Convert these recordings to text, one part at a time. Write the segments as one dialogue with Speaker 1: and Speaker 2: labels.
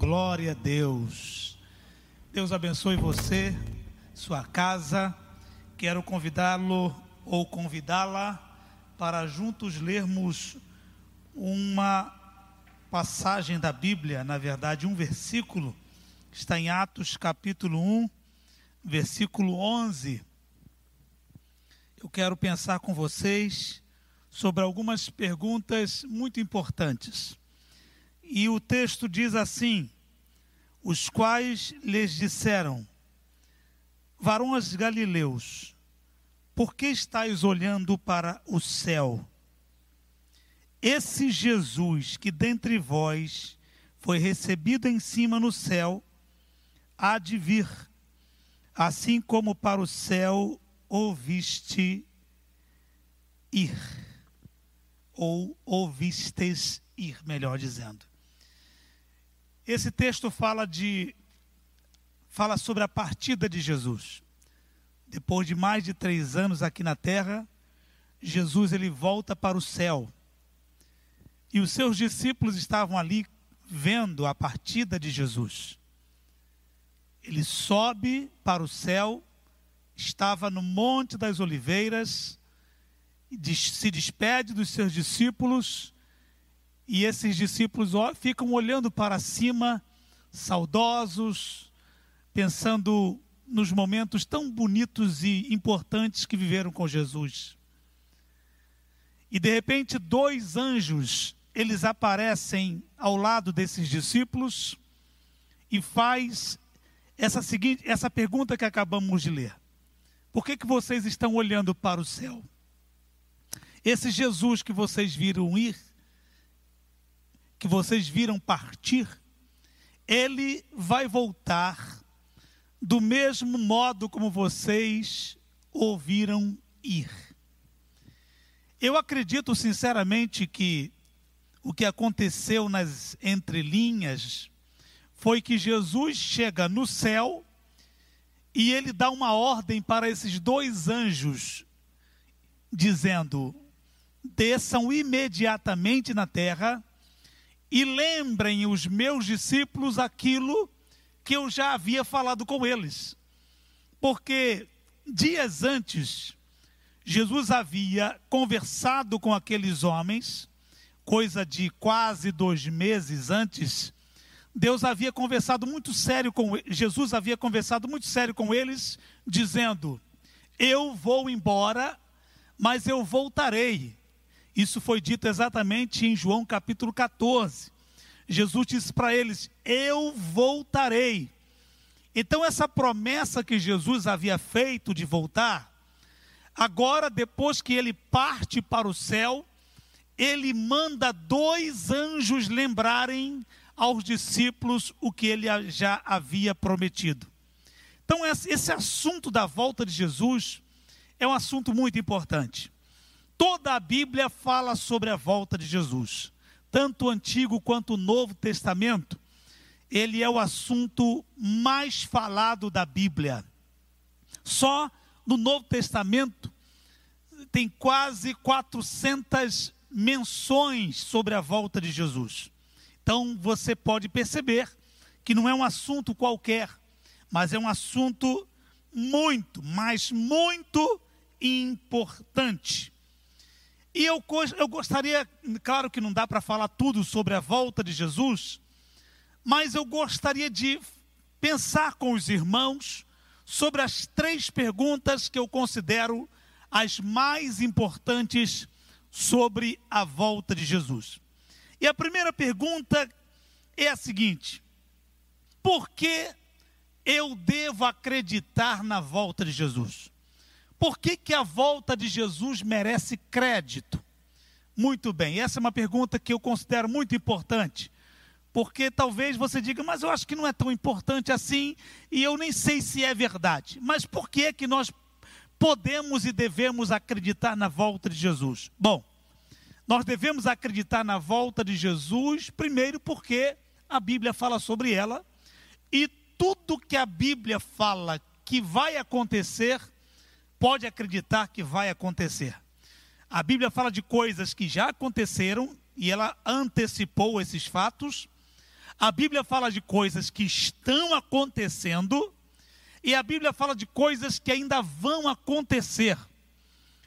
Speaker 1: Glória a Deus. Deus abençoe você, sua casa. Quero convidá-lo ou convidá-la para juntos lermos uma passagem da Bíblia, na verdade, um versículo, está em Atos capítulo 1, versículo 11. Eu quero pensar com vocês sobre algumas perguntas muito importantes. E o texto diz assim: Os quais lhes disseram, varões galileus, por que estáis olhando para o céu? Esse Jesus que dentre vós foi recebido em cima no céu, há de vir, assim como para o céu ouviste ir, ou ouvistes ir, melhor dizendo. Esse texto fala de fala sobre a partida de Jesus. Depois de mais de três anos aqui na terra, Jesus ele volta para o céu. E os seus discípulos estavam ali vendo a partida de Jesus. Ele sobe para o céu, estava no Monte das Oliveiras, se despede dos seus discípulos e esses discípulos ficam olhando para cima, saudosos, pensando nos momentos tão bonitos e importantes que viveram com Jesus. E de repente, dois anjos, eles aparecem ao lado desses discípulos e faz essa seguinte, essa pergunta que acabamos de ler. Por que que vocês estão olhando para o céu? Esse Jesus que vocês viram ir, que vocês viram partir, ele vai voltar do mesmo modo como vocês ouviram ir. Eu acredito sinceramente que o que aconteceu nas entrelinhas foi que Jesus chega no céu e ele dá uma ordem para esses dois anjos, dizendo: desçam imediatamente na terra e lembrem os meus discípulos aquilo que eu já havia falado com eles. Porque dias antes, Jesus havia conversado com aqueles homens, coisa de quase dois meses antes. Deus havia conversado muito sério com Jesus havia conversado muito sério com eles, dizendo: Eu vou embora, mas eu voltarei isso foi dito exatamente em João capítulo 14. Jesus disse para eles: Eu voltarei. Então, essa promessa que Jesus havia feito de voltar, agora, depois que ele parte para o céu, ele manda dois anjos lembrarem aos discípulos o que ele já havia prometido. Então, esse assunto da volta de Jesus é um assunto muito importante. Toda a Bíblia fala sobre a volta de Jesus, tanto o Antigo quanto o Novo Testamento. Ele é o assunto mais falado da Bíblia. Só no Novo Testamento tem quase 400 menções sobre a volta de Jesus. Então você pode perceber que não é um assunto qualquer, mas é um assunto muito, mas muito importante. E eu, eu gostaria, claro que não dá para falar tudo sobre a volta de Jesus, mas eu gostaria de pensar com os irmãos sobre as três perguntas que eu considero as mais importantes sobre a volta de Jesus. E a primeira pergunta é a seguinte: por que eu devo acreditar na volta de Jesus? Por que, que a volta de Jesus merece crédito? Muito bem, essa é uma pergunta que eu considero muito importante. Porque talvez você diga, mas eu acho que não é tão importante assim e eu nem sei se é verdade. Mas por que que nós podemos e devemos acreditar na volta de Jesus? Bom, nós devemos acreditar na volta de Jesus, primeiro porque a Bíblia fala sobre ela e tudo que a Bíblia fala que vai acontecer, pode acreditar que vai acontecer. A Bíblia fala de coisas que já aconteceram e ela antecipou esses fatos. A Bíblia fala de coisas que estão acontecendo e a Bíblia fala de coisas que ainda vão acontecer.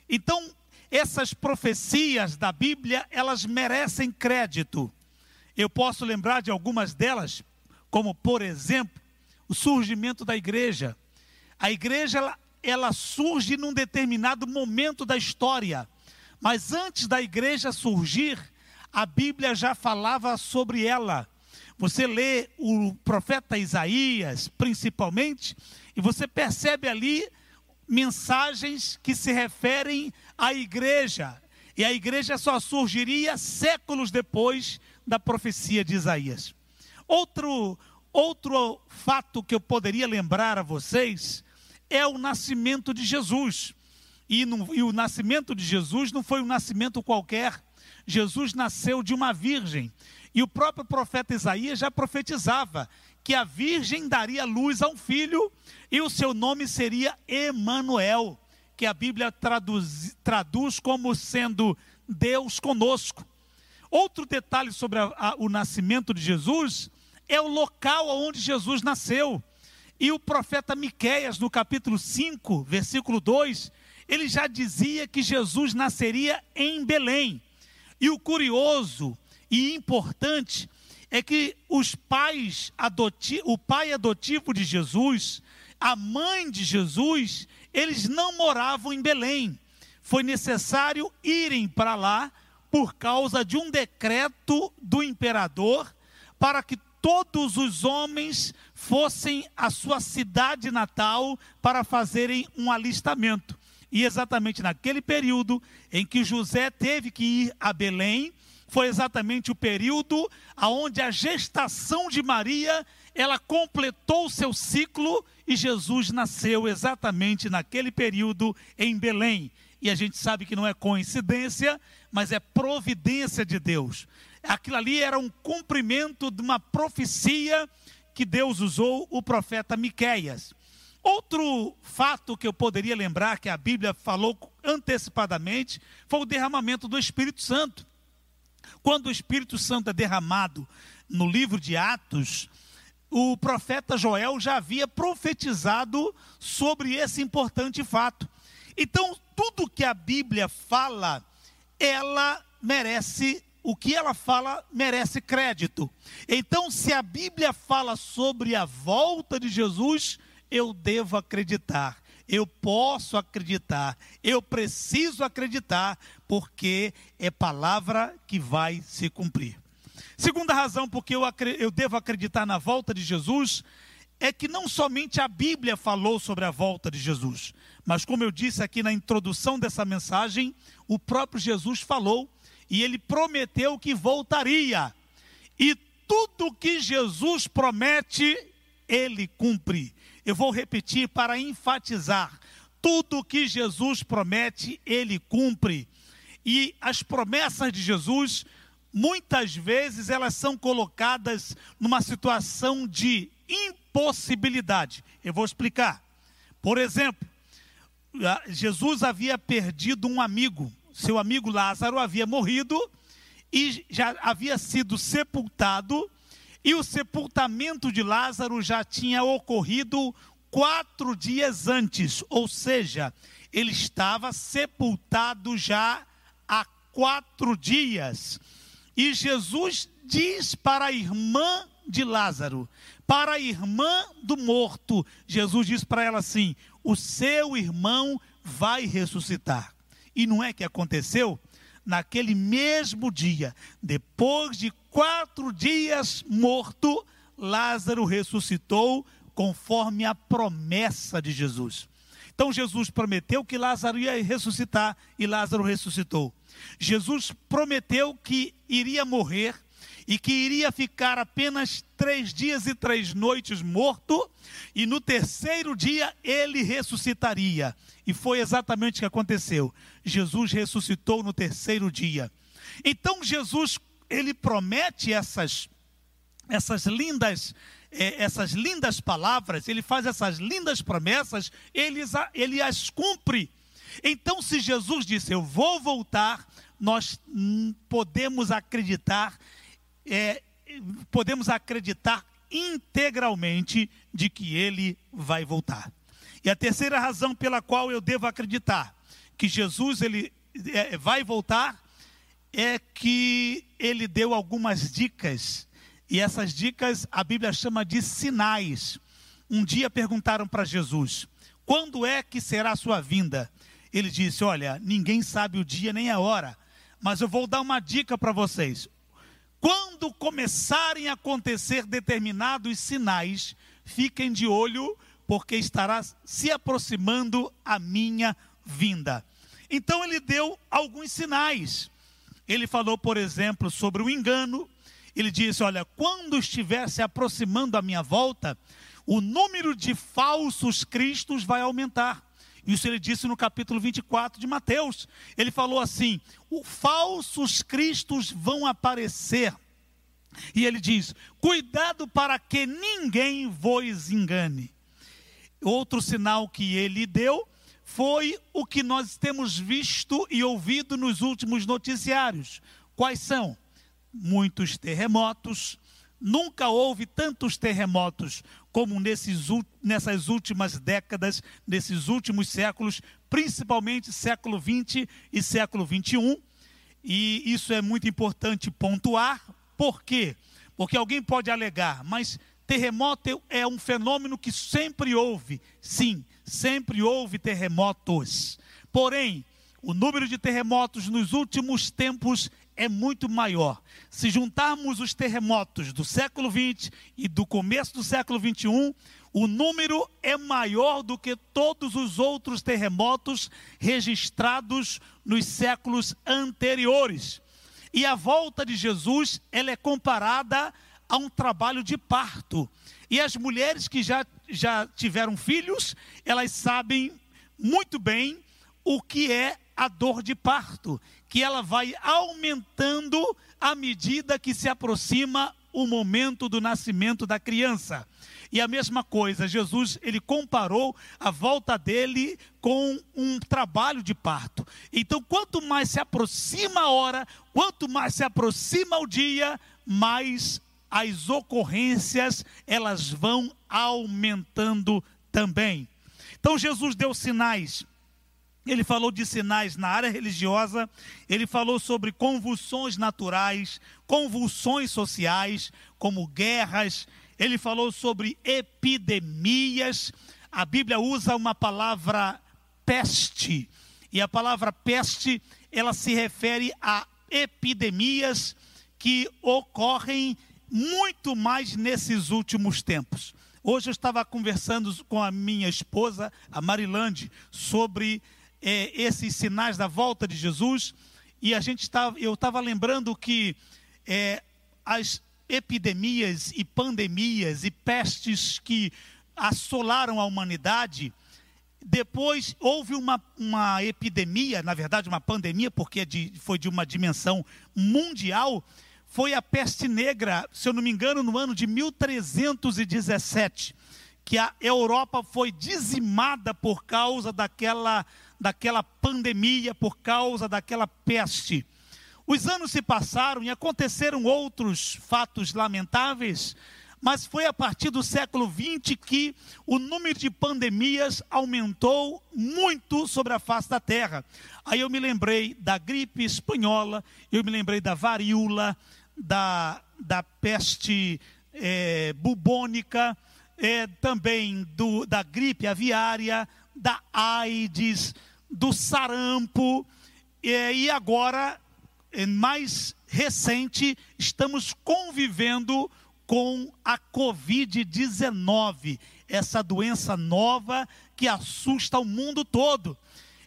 Speaker 1: Então, essas profecias da Bíblia, elas merecem crédito. Eu posso lembrar de algumas delas, como por exemplo, o surgimento da igreja. A igreja ela, ela surge num determinado momento da história, mas antes da igreja surgir, a Bíblia já falava sobre ela. Você lê o profeta Isaías, principalmente, e você percebe ali mensagens que se referem à igreja. E a igreja só surgiria séculos depois da profecia de Isaías. Outro, outro fato que eu poderia lembrar a vocês é o nascimento de Jesus. E, e o nascimento de Jesus não foi um nascimento qualquer. Jesus nasceu de uma virgem. E o próprio profeta Isaías já profetizava que a virgem daria luz a um filho e o seu nome seria Emanuel, que a Bíblia traduz, traduz como sendo Deus conosco. Outro detalhe sobre a, a, o nascimento de Jesus é o local onde Jesus nasceu. E o profeta Miqueias, no capítulo 5, versículo 2, ele já dizia que Jesus nasceria em Belém. E o curioso e importante é que os pais adotivos, o pai adotivo de Jesus, a mãe de Jesus, eles não moravam em Belém. Foi necessário irem para lá por causa de um decreto do imperador para que todos os homens fossem à sua cidade natal para fazerem um alistamento. E exatamente naquele período em que José teve que ir a Belém, foi exatamente o período aonde a gestação de Maria, ela completou o seu ciclo e Jesus nasceu exatamente naquele período em Belém. E a gente sabe que não é coincidência, mas é providência de Deus. Aquilo ali era um cumprimento de uma profecia que Deus usou o profeta Miqueias. Outro fato que eu poderia lembrar que a Bíblia falou antecipadamente foi o derramamento do Espírito Santo. Quando o Espírito Santo é derramado no livro de Atos, o profeta Joel já havia profetizado sobre esse importante fato. Então, tudo que a Bíblia fala, ela merece, o que ela fala merece crédito. Então, se a Bíblia fala sobre a volta de Jesus, eu devo acreditar eu posso acreditar, eu preciso acreditar, porque é palavra que vai se cumprir. Segunda razão porque eu, eu devo acreditar na volta de Jesus é que não somente a Bíblia falou sobre a volta de Jesus, mas como eu disse aqui na introdução dessa mensagem, o próprio Jesus falou e ele prometeu que voltaria. E tudo que Jesus promete, ele cumpre. Eu vou repetir para enfatizar: tudo que Jesus promete, ele cumpre. E as promessas de Jesus, muitas vezes, elas são colocadas numa situação de impossibilidade. Eu vou explicar. Por exemplo, Jesus havia perdido um amigo. Seu amigo Lázaro havia morrido e já havia sido sepultado e o sepultamento de Lázaro já tinha ocorrido quatro dias antes, ou seja, ele estava sepultado já há quatro dias. E Jesus diz para a irmã de Lázaro, para a irmã do morto, Jesus diz para ela assim: O seu irmão vai ressuscitar. E não é que aconteceu? naquele mesmo dia, depois de quatro dias morto, Lázaro ressuscitou conforme a promessa de Jesus. Então Jesus prometeu que Lázaro ia ressuscitar e Lázaro ressuscitou. Jesus prometeu que iria morrer e que iria ficar apenas três dias e três noites morto, e no terceiro dia ele ressuscitaria. E foi exatamente o que aconteceu. Jesus ressuscitou no terceiro dia. Então Jesus, ele promete essas, essas lindas é, essas lindas palavras, ele faz essas lindas promessas, ele, ele as cumpre. Então, se Jesus disse, Eu vou voltar, nós podemos acreditar é, podemos acreditar integralmente de que ele vai voltar. E a terceira razão pela qual eu devo acreditar que Jesus ele é, vai voltar é que ele deu algumas dicas e essas dicas a Bíblia chama de sinais. Um dia perguntaram para Jesus: quando é que será a sua vinda? Ele disse: Olha, ninguém sabe o dia nem a hora, mas eu vou dar uma dica para vocês. Quando começarem a acontecer determinados sinais, fiquem de olho, porque estará se aproximando a minha vinda. Então ele deu alguns sinais. Ele falou, por exemplo, sobre o engano. Ele disse: Olha, quando estiver se aproximando a minha volta, o número de falsos cristos vai aumentar. Isso ele disse no capítulo 24 de Mateus. Ele falou assim: os falsos cristos vão aparecer. E ele diz: cuidado para que ninguém vos engane. Outro sinal que ele deu foi o que nós temos visto e ouvido nos últimos noticiários. Quais são? Muitos terremotos. Nunca houve tantos terremotos como nesses, nessas últimas décadas, nesses últimos séculos, principalmente século 20 e século 21. E isso é muito importante pontuar. Por quê? Porque alguém pode alegar, mas terremoto é um fenômeno que sempre houve. Sim, sempre houve terremotos. Porém, o número de terremotos nos últimos tempos é muito maior. Se juntarmos os terremotos do século XX e do começo do século XXI, o número é maior do que todos os outros terremotos registrados nos séculos anteriores. E a volta de Jesus, ela é comparada a um trabalho de parto. E as mulheres que já, já tiveram filhos, elas sabem muito bem o que é a dor de parto, que ela vai aumentando à medida que se aproxima o momento do nascimento da criança. E a mesma coisa, Jesus, ele comparou a volta dele com um trabalho de parto. Então, quanto mais se aproxima a hora, quanto mais se aproxima o dia, mais as ocorrências elas vão aumentando também. Então Jesus deu sinais ele falou de sinais na área religiosa, ele falou sobre convulsões naturais, convulsões sociais, como guerras, ele falou sobre epidemias. A Bíblia usa uma palavra peste, e a palavra peste, ela se refere a epidemias que ocorrem muito mais nesses últimos tempos. Hoje eu estava conversando com a minha esposa, a Marilande, sobre é, esses sinais da volta de Jesus, e a gente estava, eu estava lembrando que é, as epidemias e pandemias e pestes que assolaram a humanidade, depois houve uma, uma epidemia, na verdade uma pandemia, porque é de, foi de uma dimensão mundial, foi a peste negra, se eu não me engano, no ano de 1317, que a Europa foi dizimada por causa daquela daquela pandemia, por causa daquela peste. Os anos se passaram e aconteceram outros fatos lamentáveis, mas foi a partir do século XX que o número de pandemias aumentou muito sobre a face da terra. Aí eu me lembrei da gripe espanhola, eu me lembrei da varíola, da, da peste é, bubônica, é, também do, da gripe aviária, da AIDS, do sarampo, e agora, mais recente, estamos convivendo com a Covid-19, essa doença nova que assusta o mundo todo.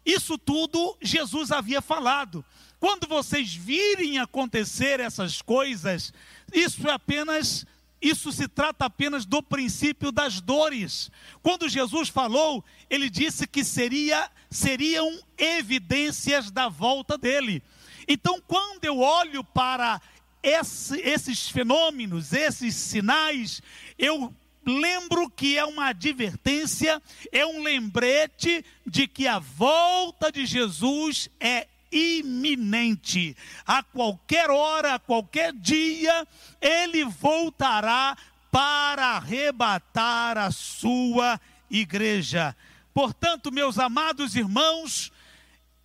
Speaker 1: Isso tudo Jesus havia falado. Quando vocês virem acontecer essas coisas, isso é apenas isso se trata apenas do princípio das dores. Quando Jesus falou, ele disse que seria, seriam evidências da volta dele. Então, quando eu olho para esse, esses fenômenos, esses sinais, eu lembro que é uma advertência, é um lembrete de que a volta de Jesus é iminente. A qualquer hora, a qualquer dia, ele voltará para arrebatar a sua igreja. Portanto, meus amados irmãos,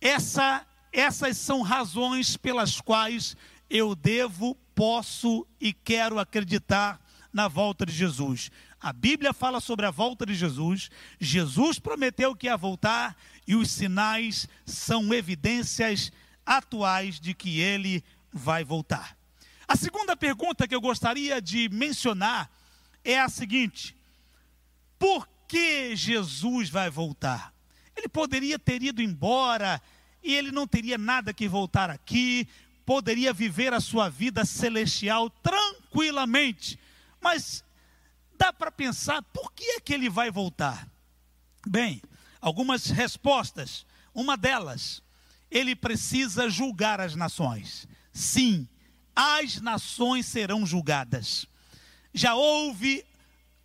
Speaker 1: essa, essas são razões pelas quais eu devo, posso e quero acreditar na volta de Jesus. A Bíblia fala sobre a volta de Jesus. Jesus prometeu que ia voltar e os sinais são evidências atuais de que ele vai voltar. A segunda pergunta que eu gostaria de mencionar é a seguinte: por que Jesus vai voltar? Ele poderia ter ido embora e ele não teria nada que voltar aqui, poderia viver a sua vida celestial tranquilamente. Mas dá para pensar por que é que ele vai voltar? Bem, algumas respostas. Uma delas, ele precisa julgar as nações. Sim, as nações serão julgadas. Já houve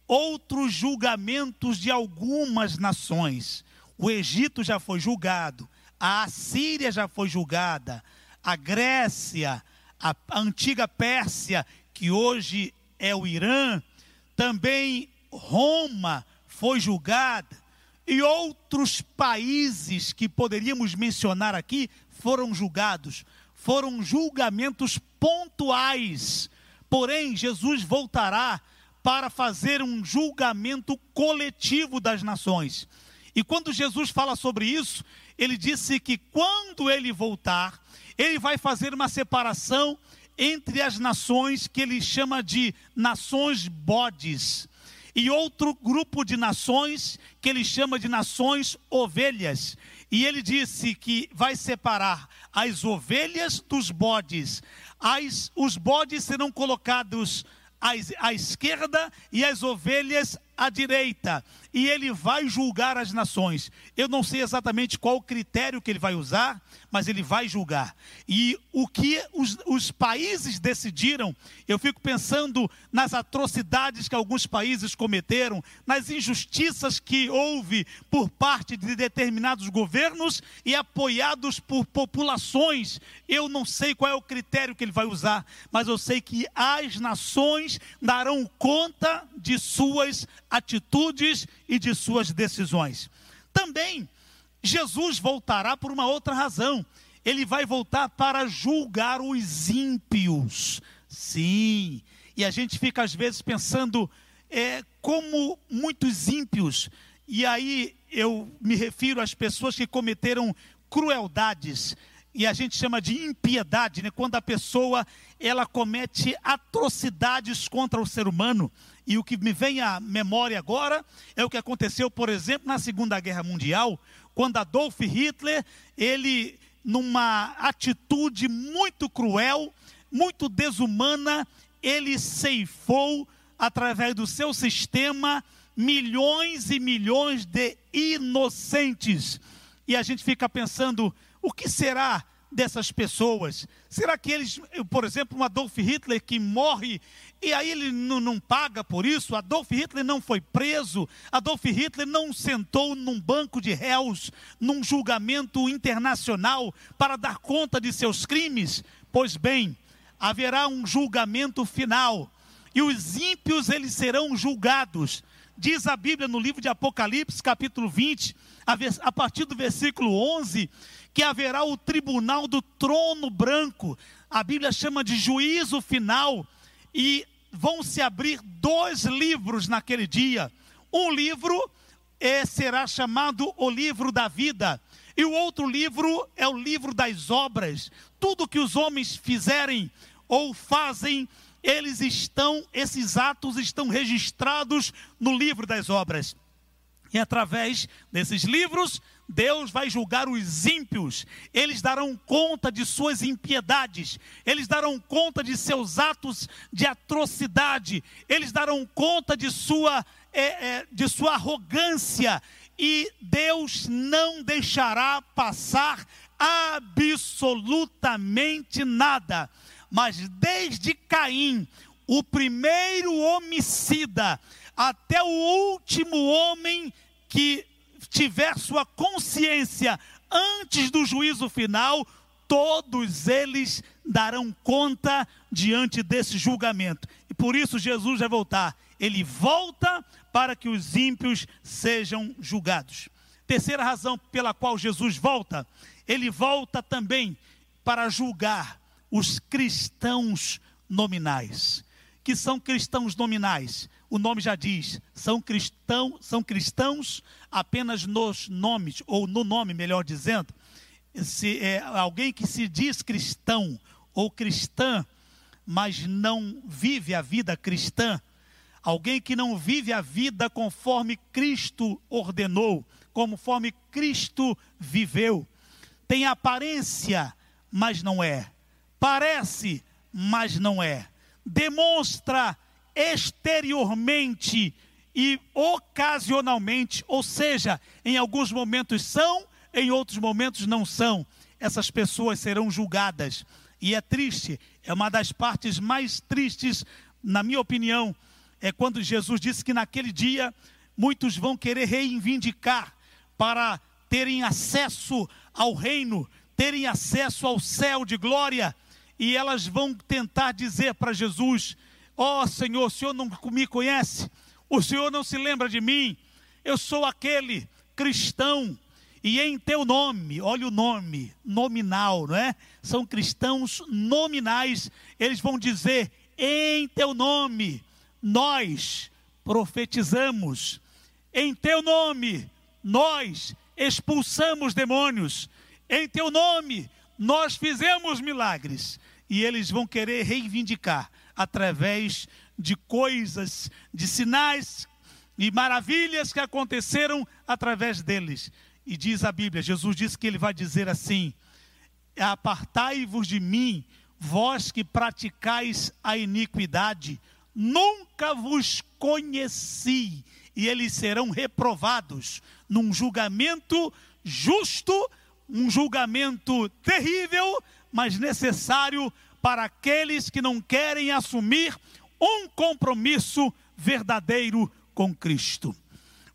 Speaker 1: outros julgamentos de algumas nações. O Egito já foi julgado, a Assíria já foi julgada, a Grécia, a antiga Pérsia, que hoje é o Irã, também Roma foi julgada, e outros países que poderíamos mencionar aqui foram julgados. Foram julgamentos pontuais. Porém, Jesus voltará para fazer um julgamento coletivo das nações. E quando Jesus fala sobre isso, ele disse que quando ele voltar, ele vai fazer uma separação entre as nações que ele chama de nações bodes e outro grupo de nações que ele chama de nações ovelhas. E ele disse que vai separar as ovelhas dos bodes. As, os bodes serão colocados à, à esquerda e as ovelhas à direita, e ele vai julgar as nações. Eu não sei exatamente qual o critério que ele vai usar, mas ele vai julgar. E o que os, os países decidiram, eu fico pensando nas atrocidades que alguns países cometeram, nas injustiças que houve por parte de determinados governos e apoiados por populações. Eu não sei qual é o critério que ele vai usar, mas eu sei que as nações darão conta de suas atitudes e de suas decisões. Também Jesus voltará por uma outra razão. Ele vai voltar para julgar os ímpios. Sim. E a gente fica às vezes pensando é, como muitos ímpios, e aí eu me refiro às pessoas que cometeram crueldades, e a gente chama de impiedade, né? quando a pessoa ela comete atrocidades contra o ser humano. E o que me vem à memória agora é o que aconteceu, por exemplo, na Segunda Guerra Mundial, quando Adolf Hitler, ele numa atitude muito cruel, muito desumana, ele ceifou através do seu sistema milhões e milhões de inocentes. E a gente fica pensando, o que será dessas pessoas? Será que eles, por exemplo, um Adolf Hitler que morre e aí ele não, não, paga por isso? Adolf Hitler não foi preso, Adolf Hitler não sentou num banco de réus, num julgamento internacional para dar conta de seus crimes? Pois bem, haverá um julgamento final e os ímpios eles serão julgados. Diz a Bíblia no livro de Apocalipse, capítulo 20, a partir do versículo 11, que haverá o tribunal do trono branco. A Bíblia chama de juízo final. E vão se abrir dois livros naquele dia. Um livro é, será chamado o livro da vida. E o outro livro é o livro das obras. Tudo que os homens fizerem ou fazem, eles estão, esses atos estão registrados no livro das obras. E através desses livros, Deus vai julgar os ímpios, eles darão conta de suas impiedades, eles darão conta de seus atos de atrocidade, eles darão conta de sua, é, é, de sua arrogância, e Deus não deixará passar absolutamente nada. Mas desde Caim, o primeiro homicida, até o último homem que tiver sua consciência antes do juízo final, todos eles darão conta diante desse julgamento. E por isso Jesus vai voltar. Ele volta para que os ímpios sejam julgados. Terceira razão pela qual Jesus volta, ele volta também para julgar os cristãos nominais. Que são cristãos nominais? O nome já diz, são cristão, são cristãos apenas nos nomes ou no nome, melhor dizendo. Se é alguém que se diz cristão ou cristã, mas não vive a vida cristã, alguém que não vive a vida conforme Cristo ordenou, conforme Cristo viveu, tem aparência, mas não é, parece, mas não é, demonstra exteriormente e ocasionalmente, ou seja, em alguns momentos são em outros momentos não são. Essas pessoas serão julgadas. E é triste, é uma das partes mais tristes, na minha opinião, é quando Jesus disse que naquele dia muitos vão querer reivindicar para terem acesso ao reino, terem acesso ao céu de glória, e elas vão tentar dizer para Jesus: Ó oh, Senhor, o Senhor não me conhece, o Senhor não se lembra de mim, eu sou aquele cristão e em teu nome, olha o nome, nominal, não é? São cristãos nominais, eles vão dizer: em teu nome, nós profetizamos, em teu nome, nós expulsamos demônios, em teu nome, nós fizemos milagres. E eles vão querer reivindicar através de coisas, de sinais e maravilhas que aconteceram através deles. E diz a Bíblia, Jesus disse que ele vai dizer assim: Apartai-vos de mim, vós que praticais a iniquidade, nunca vos conheci, e eles serão reprovados num julgamento justo, um julgamento terrível, mas necessário para aqueles que não querem assumir um compromisso verdadeiro com Cristo.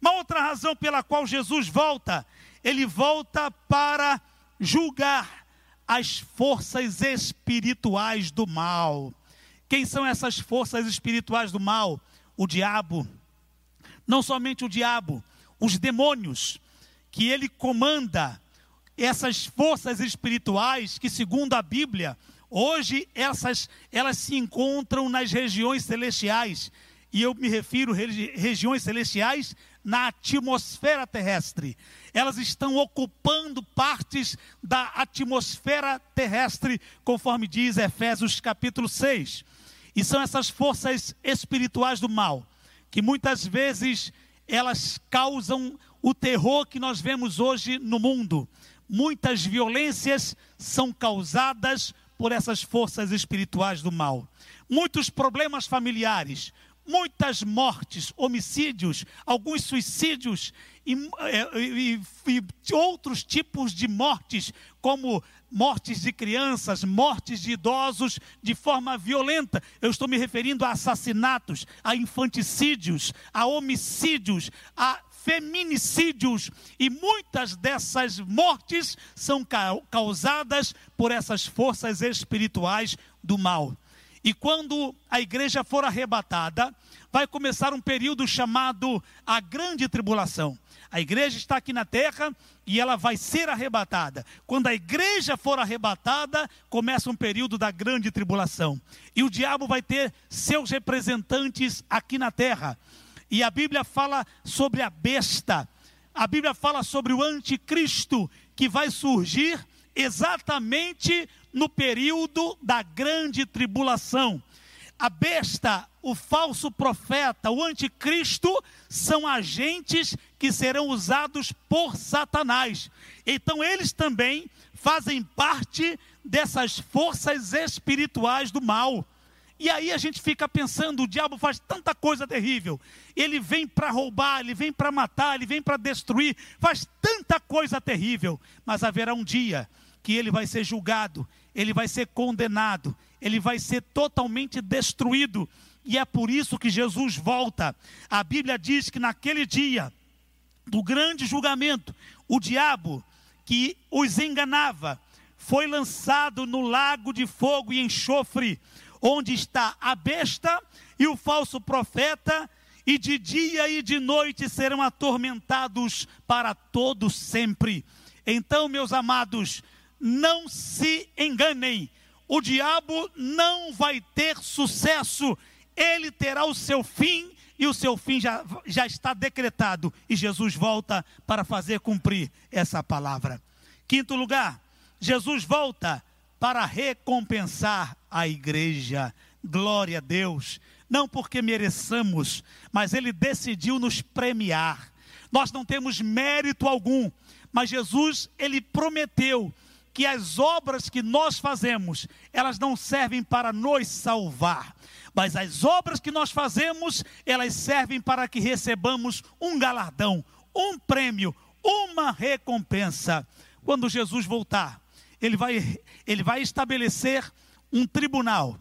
Speaker 1: Uma outra razão pela qual Jesus volta ele volta para julgar as forças espirituais do mal. Quem são essas forças espirituais do mal? O diabo. Não somente o diabo, os demônios, que ele comanda essas forças espirituais que, segundo a Bíblia, hoje essas elas se encontram nas regiões celestiais. E eu me refiro regi regiões celestiais na atmosfera terrestre. Elas estão ocupando partes da atmosfera terrestre, conforme diz Efésios capítulo 6. E são essas forças espirituais do mal, que muitas vezes elas causam o terror que nós vemos hoje no mundo. Muitas violências são causadas por essas forças espirituais do mal. Muitos problemas familiares, muitas mortes, homicídios, alguns suicídios e, é, e, e, outros tipos de mortes, como mortes de crianças, mortes de idosos de forma violenta. Eu estou me referindo a assassinatos, a infanticídios, a homicídios, a feminicídios e muitas dessas mortes são causadas por essas forças espirituais do mal. E quando a igreja for arrebatada, vai começar um período chamado a grande tribulação. A igreja está aqui na terra e ela vai ser arrebatada. Quando a igreja for arrebatada, começa um período da grande tribulação. E o diabo vai ter seus representantes aqui na terra. E a Bíblia fala sobre a besta. A Bíblia fala sobre o anticristo que vai surgir exatamente no período da grande tribulação. A besta, o falso profeta, o anticristo são agentes que serão usados por Satanás. Então eles também fazem parte dessas forças espirituais do mal. E aí a gente fica pensando, o diabo faz tanta coisa terrível. Ele vem para roubar, ele vem para matar, ele vem para destruir, faz tanta coisa terrível, mas haverá um dia que ele vai ser julgado, ele vai ser condenado, ele vai ser totalmente destruído. E é por isso que Jesus volta. A Bíblia diz que naquele dia do grande julgamento, o diabo que os enganava foi lançado no lago de fogo e enxofre, onde está a besta e o falso profeta, e de dia e de noite serão atormentados para todo sempre. Então, meus amados, não se enganem, o diabo não vai ter sucesso, ele terá o seu fim e o seu fim já, já está decretado, e Jesus volta para fazer cumprir essa palavra. Quinto lugar, Jesus volta para recompensar a igreja. Glória a Deus. Não porque mereçamos, mas Ele decidiu nos premiar. Nós não temos mérito algum, mas Jesus, Ele prometeu que as obras que nós fazemos, elas não servem para nos salvar, mas as obras que nós fazemos, elas servem para que recebamos um galardão, um prêmio, uma recompensa. Quando Jesus voltar, ele vai, ele vai estabelecer um tribunal,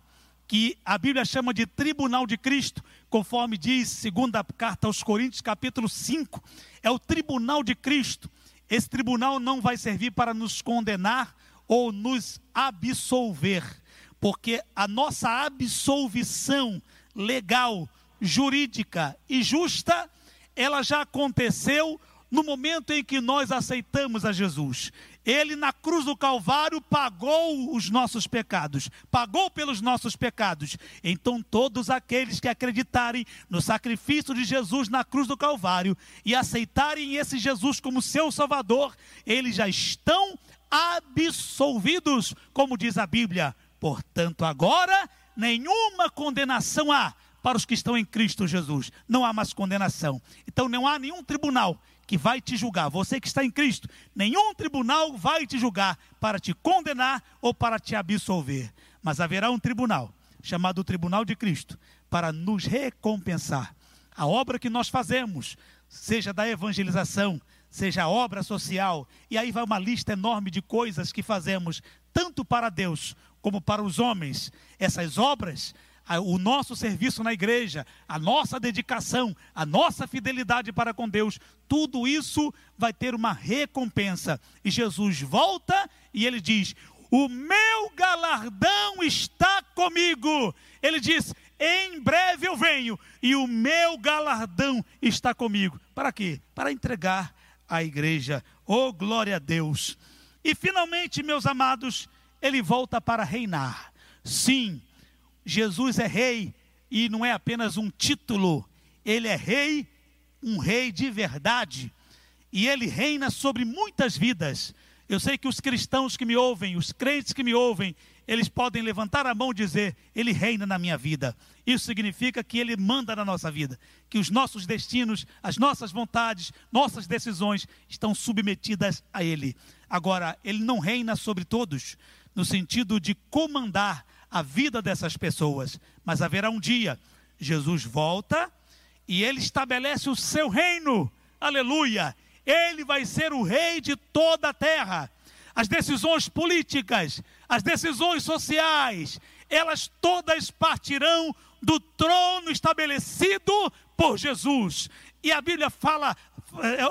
Speaker 1: que a Bíblia chama de tribunal de Cristo, conforme diz segunda carta aos Coríntios, capítulo 5, é o tribunal de Cristo. Esse tribunal não vai servir para nos condenar ou nos absolver porque a nossa absolvição legal, jurídica e justa, ela já aconteceu no momento em que nós aceitamos a Jesus. Ele na cruz do Calvário pagou os nossos pecados, pagou pelos nossos pecados. Então, todos aqueles que acreditarem no sacrifício de Jesus na cruz do Calvário e aceitarem esse Jesus como seu Salvador, eles já estão absolvidos, como diz a Bíblia. Portanto, agora nenhuma condenação há para os que estão em Cristo Jesus. Não há mais condenação. Então não há nenhum tribunal que vai te julgar. Você que está em Cristo, nenhum tribunal vai te julgar para te condenar ou para te absolver. Mas haverá um tribunal, chamado Tribunal de Cristo, para nos recompensar. A obra que nós fazemos, seja da evangelização, seja a obra social, e aí vai uma lista enorme de coisas que fazemos, tanto para Deus como para os homens. Essas obras, o nosso serviço na igreja, a nossa dedicação, a nossa fidelidade para com Deus, tudo isso vai ter uma recompensa. E Jesus volta e ele diz: O meu galardão está comigo. Ele diz: Em breve eu venho e o meu galardão está comigo. Para quê? Para entregar à igreja. Oh, glória a Deus. E finalmente, meus amados, ele volta para reinar. Sim, Jesus é rei e não é apenas um título, ele é rei, um rei de verdade, e ele reina sobre muitas vidas. Eu sei que os cristãos que me ouvem, os crentes que me ouvem, eles podem levantar a mão e dizer: Ele reina na minha vida. Isso significa que Ele manda na nossa vida, que os nossos destinos, as nossas vontades, nossas decisões estão submetidas a Ele. Agora, Ele não reina sobre todos, no sentido de comandar a vida dessas pessoas. Mas haverá um dia, Jesus volta e ele estabelece o seu reino. Aleluia! Ele vai ser o rei de toda a terra. As decisões políticas, as decisões sociais, elas todas partirão do trono estabelecido por Jesus. E a Bíblia fala,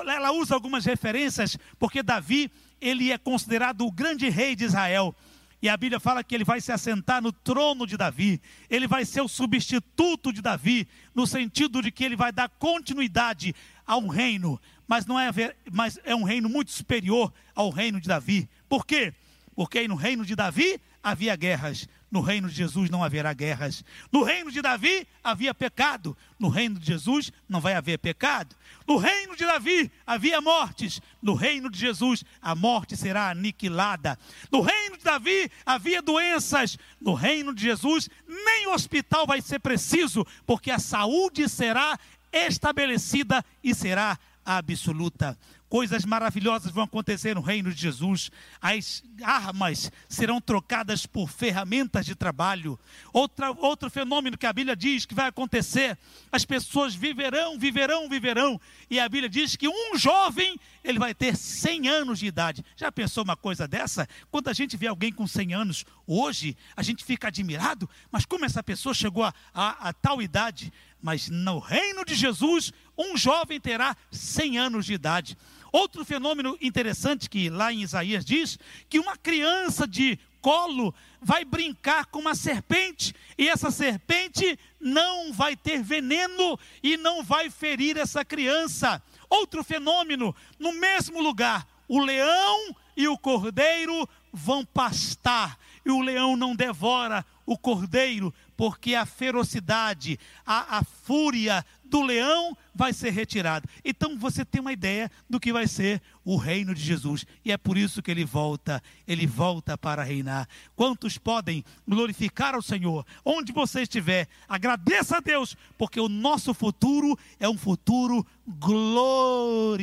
Speaker 1: ela usa algumas referências, porque Davi, ele é considerado o grande rei de Israel. E a Bíblia fala que ele vai se assentar no trono de Davi, ele vai ser o substituto de Davi, no sentido de que ele vai dar continuidade a um reino, mas não é, mas é um reino muito superior ao reino de Davi. Por quê? Porque no reino de Davi havia guerras, no reino de Jesus não haverá guerras. No reino de Davi havia pecado. No reino de Jesus não vai haver pecado. No reino de Davi havia mortes. No reino de Jesus a morte será aniquilada. No reino de Davi havia doenças. No reino de Jesus nem hospital vai ser preciso, porque a saúde será estabelecida e será absoluta. Coisas maravilhosas vão acontecer no reino de Jesus. As armas serão trocadas por ferramentas de trabalho. Outra, outro fenômeno que a Bíblia diz que vai acontecer: as pessoas viverão, viverão, viverão. E a Bíblia diz que um jovem ele vai ter 100 anos de idade. Já pensou uma coisa dessa? Quando a gente vê alguém com 100 anos hoje, a gente fica admirado. Mas como essa pessoa chegou a, a, a tal idade? Mas no reino de Jesus, um jovem terá 100 anos de idade. Outro fenômeno interessante que lá em Isaías diz que uma criança de colo vai brincar com uma serpente e essa serpente não vai ter veneno e não vai ferir essa criança. Outro fenômeno, no mesmo lugar, o leão e o cordeiro vão pastar e o leão não devora o cordeiro, porque a ferocidade, a, a fúria do leão vai ser retirada. Então você tem uma ideia do que vai ser o reino de Jesus. E é por isso que ele volta, ele volta para reinar. Quantos podem glorificar ao Senhor? Onde você estiver, agradeça a Deus, porque o nosso futuro é um futuro glorioso.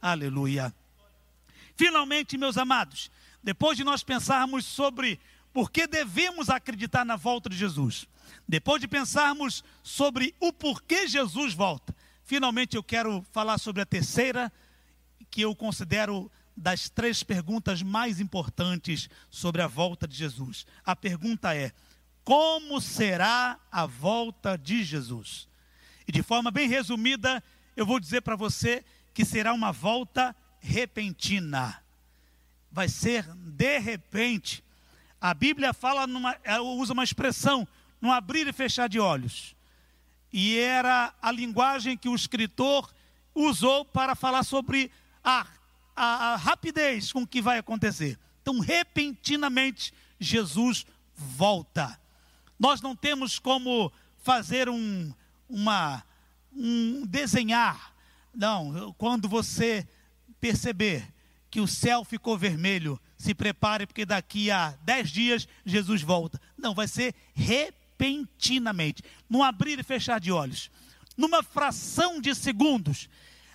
Speaker 1: Aleluia. Finalmente, meus amados, depois de nós pensarmos sobre por que devemos acreditar na volta de Jesus, depois de pensarmos sobre o porquê Jesus volta, finalmente eu quero falar sobre a terceira, que eu considero das três perguntas mais importantes sobre a volta de Jesus. A pergunta é: como será a volta de Jesus? E de forma bem resumida, eu vou dizer para você que será uma volta repentina. Vai ser de repente. A Bíblia fala numa, usa uma expressão no abrir e fechar de olhos. E era a linguagem que o escritor usou para falar sobre a, a, a rapidez com que vai acontecer. Então, repentinamente, Jesus volta. Nós não temos como fazer um, uma, um desenhar. Não, quando você perceber que o céu ficou vermelho, se prepare, porque daqui a dez dias Jesus volta. Não, vai ser repentinamente num abrir e fechar de olhos, numa fração de segundos.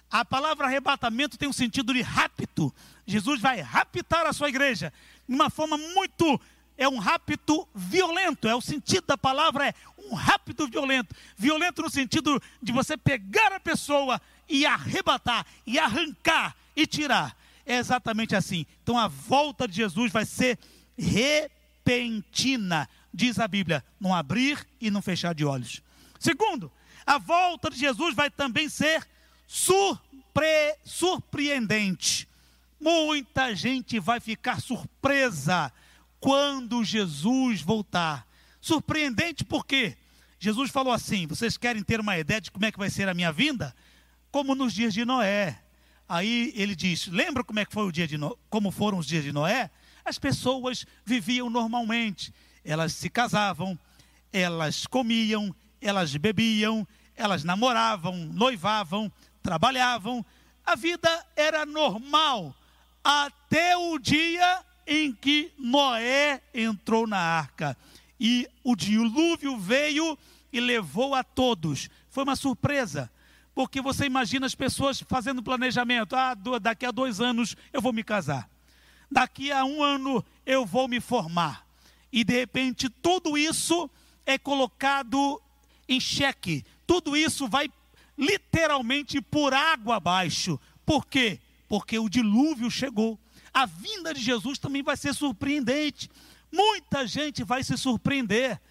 Speaker 1: A palavra arrebatamento tem um sentido de rapto. Jesus vai raptar a sua igreja de uma forma muito é um rapto violento, é o sentido da palavra é um rapto violento. Violento no sentido de você pegar a pessoa e arrebatar, e arrancar e tirar. É exatamente assim. Então a volta de Jesus vai ser repentina diz a Bíblia, não abrir e não fechar de olhos. Segundo, a volta de Jesus vai também ser surpre, surpreendente. Muita gente vai ficar surpresa quando Jesus voltar. Surpreendente por quê? Jesus falou assim: vocês querem ter uma ideia de como é que vai ser a minha vinda? Como nos dias de Noé. Aí ele diz: lembra como é que foi o dia de no... como foram os dias de Noé? As pessoas viviam normalmente, elas se casavam, elas comiam, elas bebiam, elas namoravam, noivavam, trabalhavam. A vida era normal até o dia em que Noé entrou na arca. E o dilúvio veio e levou a todos. Foi uma surpresa, porque você imagina as pessoas fazendo planejamento: ah, daqui a dois anos eu vou me casar, daqui a um ano eu vou me formar e de repente tudo isso é colocado em xeque. Tudo isso vai literalmente por água abaixo. Por quê? Porque o dilúvio chegou. A vinda de Jesus também vai ser surpreendente. Muita gente vai se surpreender.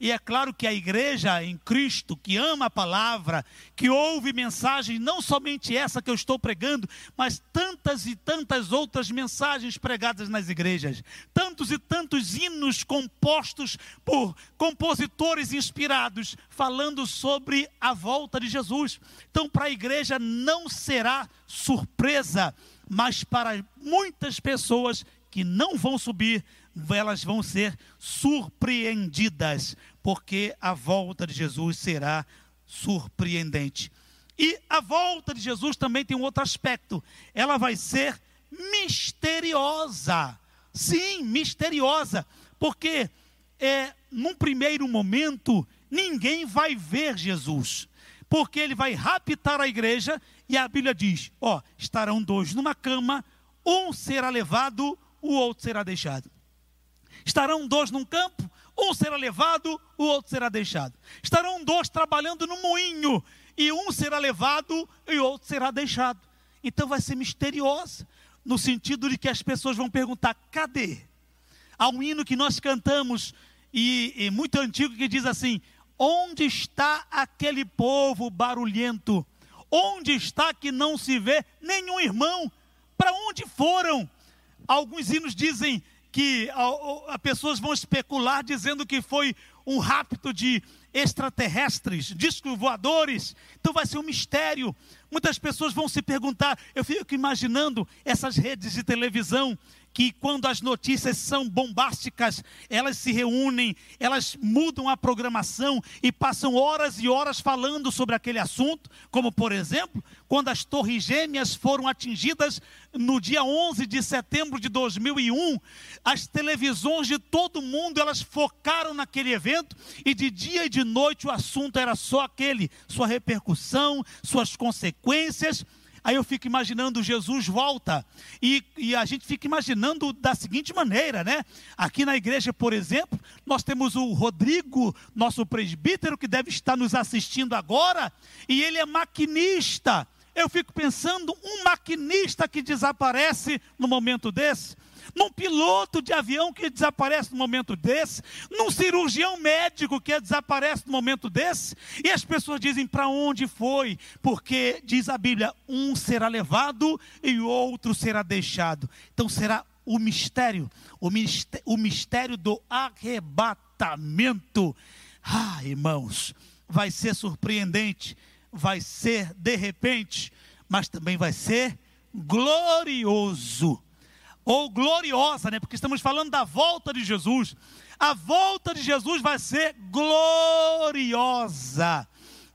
Speaker 1: E é claro que a igreja em Cristo, que ama a palavra, que ouve mensagens, não somente essa que eu estou pregando, mas tantas e tantas outras mensagens pregadas nas igrejas, tantos e tantos hinos compostos por compositores inspirados, falando sobre a volta de Jesus. Então, para a igreja não será surpresa, mas para muitas pessoas que não vão subir elas vão ser surpreendidas, porque a volta de Jesus será surpreendente. E a volta de Jesus também tem um outro aspecto, ela vai ser misteriosa. Sim, misteriosa, porque é num primeiro momento ninguém vai ver Jesus, porque ele vai raptar a igreja e a Bíblia diz: ó, estarão dois numa cama, um será levado, o outro será deixado. Estarão dois num campo, um será levado, o outro será deixado. Estarão dois trabalhando no moinho, e um será levado e o outro será deixado. Então vai ser misteriosa, no sentido de que as pessoas vão perguntar: cadê? Há um hino que nós cantamos, e, e muito antigo, que diz assim: Onde está aquele povo barulhento? Onde está que não se vê nenhum irmão? Para onde foram? Alguns hinos dizem que a, a, pessoas vão especular dizendo que foi um rapto de extraterrestres, discos voadores. Então vai ser um mistério. Muitas pessoas vão se perguntar. Eu fico imaginando essas redes de televisão que quando as notícias são bombásticas, elas se reúnem, elas mudam a programação e passam horas e horas falando sobre aquele assunto, como por exemplo, quando as Torres Gêmeas foram atingidas no dia 11 de setembro de 2001, as televisões de todo mundo, elas focaram naquele evento e de dia e de noite o assunto era só aquele, sua repercussão, suas consequências, Aí eu fico imaginando Jesus volta. E, e a gente fica imaginando da seguinte maneira, né? Aqui na igreja, por exemplo, nós temos o Rodrigo, nosso presbítero, que deve estar nos assistindo agora, e ele é maquinista. Eu fico pensando, um maquinista que desaparece no momento desse num piloto de avião que desaparece no momento desse, num cirurgião médico que desaparece no momento desse, e as pessoas dizem para onde foi, porque diz a Bíblia: um será levado e o outro será deixado. Então será o mistério, o mistério, o mistério do arrebatamento. Ah, irmãos, vai ser surpreendente, vai ser de repente, mas também vai ser glorioso ou gloriosa, né? Porque estamos falando da volta de Jesus. A volta de Jesus vai ser gloriosa.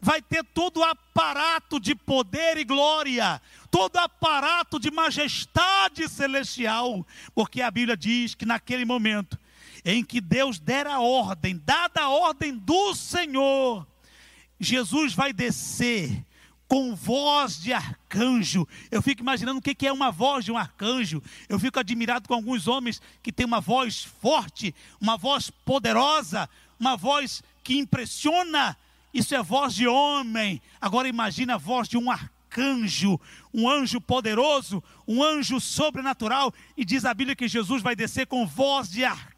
Speaker 1: Vai ter todo o aparato de poder e glória, todo o aparato de majestade celestial, porque a Bíblia diz que naquele momento em que Deus der a ordem, dada a ordem do Senhor, Jesus vai descer com voz de arcanjo. Eu fico imaginando o que é uma voz de um arcanjo. Eu fico admirado com alguns homens que têm uma voz forte, uma voz poderosa, uma voz que impressiona. Isso é voz de homem. Agora imagine a voz de um arcanjo, um anjo poderoso, um anjo sobrenatural. E diz a Bíblia que Jesus vai descer com voz de arcanjo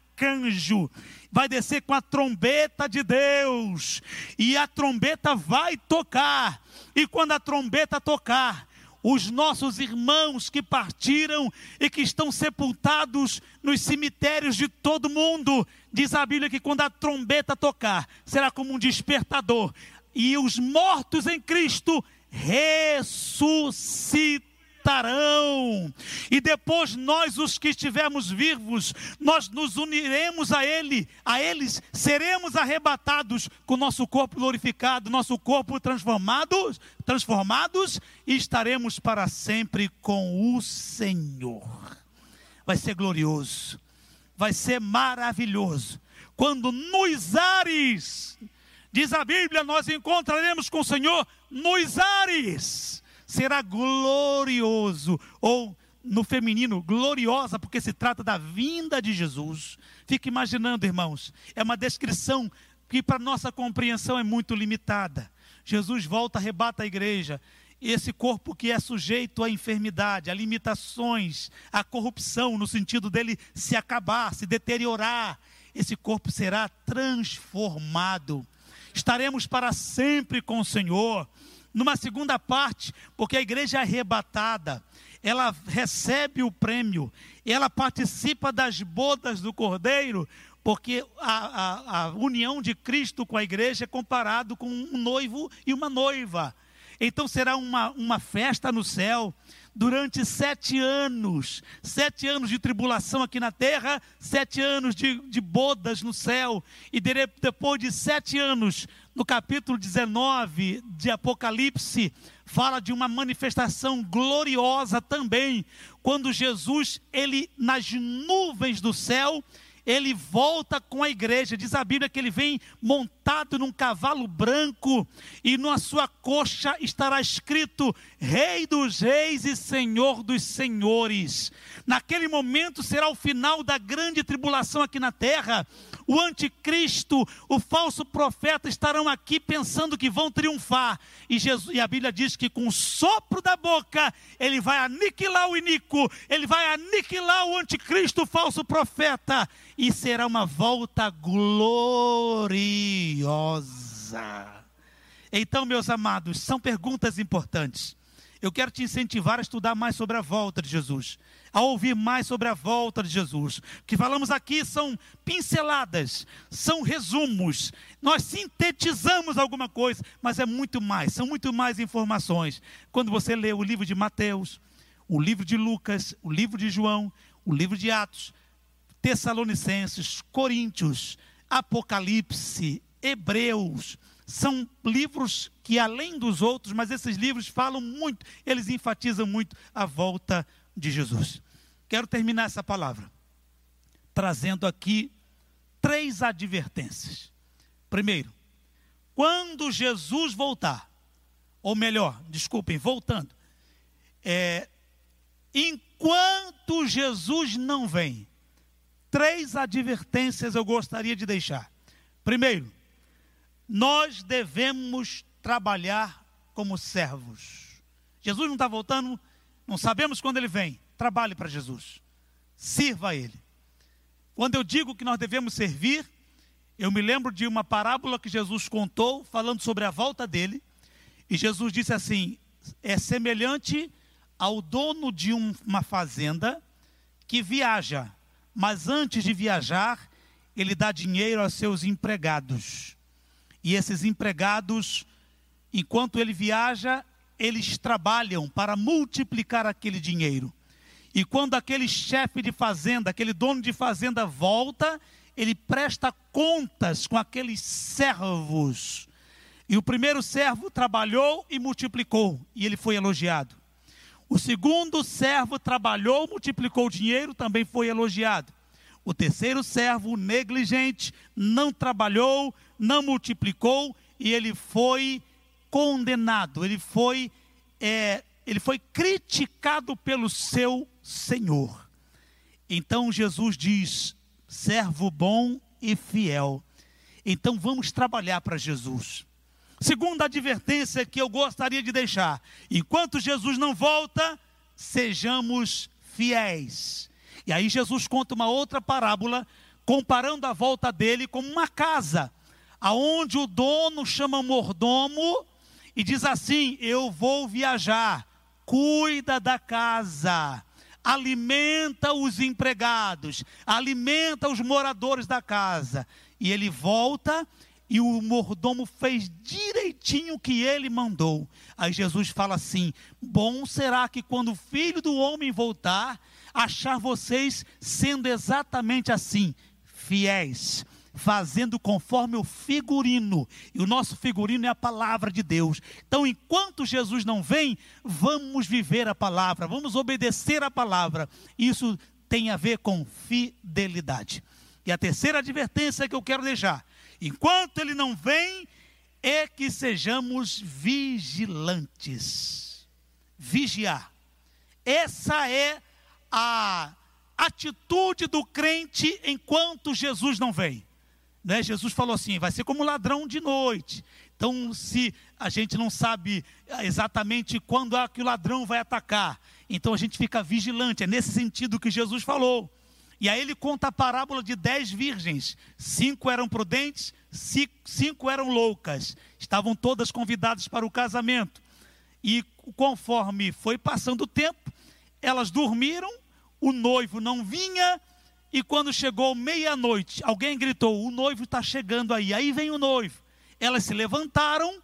Speaker 1: vai descer com a trombeta de Deus, e a trombeta vai tocar, e quando a trombeta tocar, os nossos irmãos que partiram e que estão sepultados nos cemitérios de todo mundo, diz a Bíblia que quando a trombeta tocar, será como um despertador, e os mortos em Cristo ressuscitarão E depois nós, os que estivermos vivos, nós nos uniremos a Ele, a eles seremos arrebatados com nosso corpo glorificado, nosso corpo transformado, transformados e estaremos para sempre com o Senhor. Vai ser glorioso, vai ser maravilhoso. Quando nos ares, diz a Bíblia, nós encontraremos com o Senhor nos ares será glorioso, ou no feminino, gloriosa, porque se trata da vinda de Jesus. Fique imaginando, irmãos, é uma descrição que para nossa compreensão é muito limitada. Jesus volta, arrebata a igreja, esse corpo que é sujeito à enfermidade, a limitações, à corrupção, no sentido dele se acabar, se deteriorar, esse corpo será transformado. Estaremos para sempre com o Senhor numa segunda parte, porque a igreja é arrebatada, ela recebe o prêmio, ela participa das bodas do Cordeiro, porque a, a, a união de Cristo com a igreja é comparado com um noivo e uma noiva. Então será uma, uma festa no céu durante sete anos, sete anos de tribulação aqui na terra, sete anos de, de bodas no céu, e depois de sete anos no capítulo 19 de Apocalipse, fala de uma manifestação gloriosa também, quando Jesus, ele nas nuvens do céu, ele volta com a igreja. Diz a Bíblia que ele vem montado num cavalo branco e na sua coxa estará escrito: Rei dos Reis e Senhor dos Senhores. Naquele momento será o final da grande tribulação aqui na terra. O anticristo, o falso profeta estarão aqui pensando que vão triunfar. E, Jesus, e a Bíblia diz que com o sopro da boca ele vai aniquilar o inico, ele vai aniquilar o anticristo, o falso profeta e será uma volta gloriosa. Então, meus amados, são perguntas importantes. Eu quero te incentivar a estudar mais sobre a volta de Jesus, a ouvir mais sobre a volta de Jesus. O que falamos aqui são pinceladas, são resumos. Nós sintetizamos alguma coisa, mas é muito mais, são muito mais informações. Quando você lê o livro de Mateus, o livro de Lucas, o livro de João, o livro de Atos, Tessalonicenses, Coríntios, Apocalipse, Hebreus, são livros que, além dos outros, mas esses livros falam muito, eles enfatizam muito a volta de Jesus. Quero terminar essa palavra trazendo aqui três advertências. Primeiro, quando Jesus voltar, ou melhor, desculpem, voltando, é, enquanto Jesus não vem, três advertências eu gostaria de deixar. Primeiro, nós devemos trabalhar como servos. Jesus não está voltando, não sabemos quando ele vem. Trabalhe para Jesus, sirva a Ele. Quando eu digo que nós devemos servir, eu me lembro de uma parábola que Jesus contou, falando sobre a volta dele. E Jesus disse assim: é semelhante ao dono de um, uma fazenda que viaja, mas antes de viajar, ele dá dinheiro aos seus empregados. E esses empregados, enquanto ele viaja, eles trabalham para multiplicar aquele dinheiro. E quando aquele chefe de fazenda, aquele dono de fazenda volta, ele presta contas com aqueles servos. E o primeiro servo trabalhou e multiplicou, e ele foi elogiado. O segundo servo trabalhou, multiplicou o dinheiro, também foi elogiado. O terceiro servo, negligente, não trabalhou, não multiplicou e ele foi condenado, ele foi, é, ele foi criticado pelo seu Senhor. Então Jesus diz: servo bom e fiel. Então vamos trabalhar para Jesus. Segunda advertência que eu gostaria de deixar: enquanto Jesus não volta, sejamos fiéis. E aí Jesus conta uma outra parábola, comparando a volta dele com uma casa, aonde o dono chama mordomo e diz assim: Eu vou viajar, cuida da casa, alimenta os empregados, alimenta os moradores da casa. E ele volta e o mordomo fez direitinho o que ele mandou. Aí Jesus fala assim: Bom será que quando o filho do homem voltar, achar vocês sendo exatamente assim, fiéis, fazendo conforme o figurino. E o nosso figurino é a palavra de Deus. Então, enquanto Jesus não vem, vamos viver a palavra, vamos obedecer a palavra. Isso tem a ver com fidelidade. E a terceira advertência que eu quero deixar: enquanto ele não vem, é que sejamos vigilantes. Vigiar. Essa é a atitude do crente enquanto Jesus não vem. Né? Jesus falou assim: vai ser como ladrão de noite. Então, se a gente não sabe exatamente quando é que o ladrão vai atacar, então a gente fica vigilante. É nesse sentido que Jesus falou. E aí ele conta a parábola de dez virgens: cinco eram prudentes, cinco eram loucas. Estavam todas convidadas para o casamento. E conforme foi passando o tempo, elas dormiram o noivo não vinha, e quando chegou meia-noite, alguém gritou: O noivo está chegando aí. Aí vem o noivo. Elas se levantaram,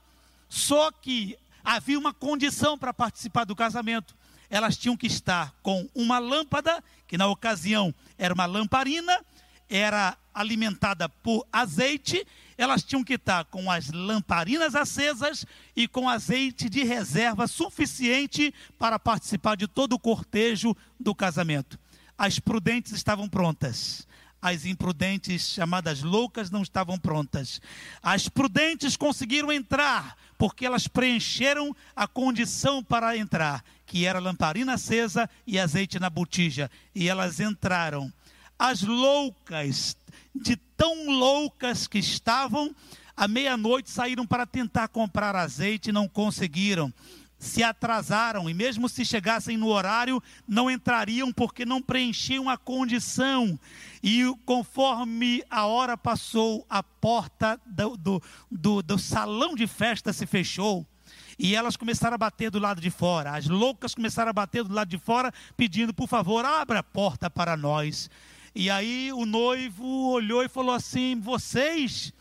Speaker 1: só que havia uma condição para participar do casamento. Elas tinham que estar com uma lâmpada, que na ocasião era uma lamparina, era alimentada por azeite, elas tinham que estar com as lamparinas acesas e com azeite de reserva suficiente para participar de todo o cortejo do casamento. As prudentes estavam prontas. As imprudentes, chamadas loucas, não estavam prontas. As prudentes conseguiram entrar, porque elas preencheram a condição para entrar, que era lamparina acesa e azeite na botija. E elas entraram. As loucas, de tão loucas que estavam, à meia-noite saíram para tentar comprar azeite e não conseguiram. Se atrasaram e, mesmo se chegassem no horário, não entrariam porque não preenchiam a condição. E conforme a hora passou, a porta do, do, do, do salão de festa se fechou. E elas começaram a bater do lado de fora. As loucas começaram a bater do lado de fora, pedindo, por favor, abra a porta para nós. E aí o noivo olhou e falou assim: Vocês,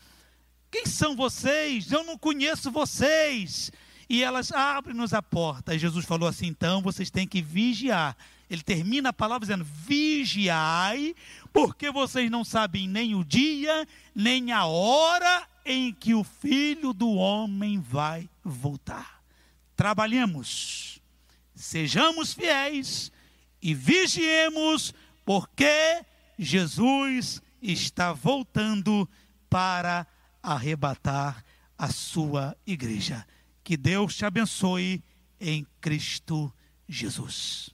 Speaker 1: quem são vocês? Eu não conheço vocês. E elas abrem-nos a porta. E Jesus falou assim: Então vocês têm que vigiar. Ele termina a palavra dizendo: Vigiai, porque vocês não sabem nem o dia, nem a hora em que o filho do homem vai voltar. Trabalhemos, sejamos fiéis e vigiemos, porque Jesus está voltando para arrebatar a sua igreja. Que Deus te abençoe em Cristo Jesus.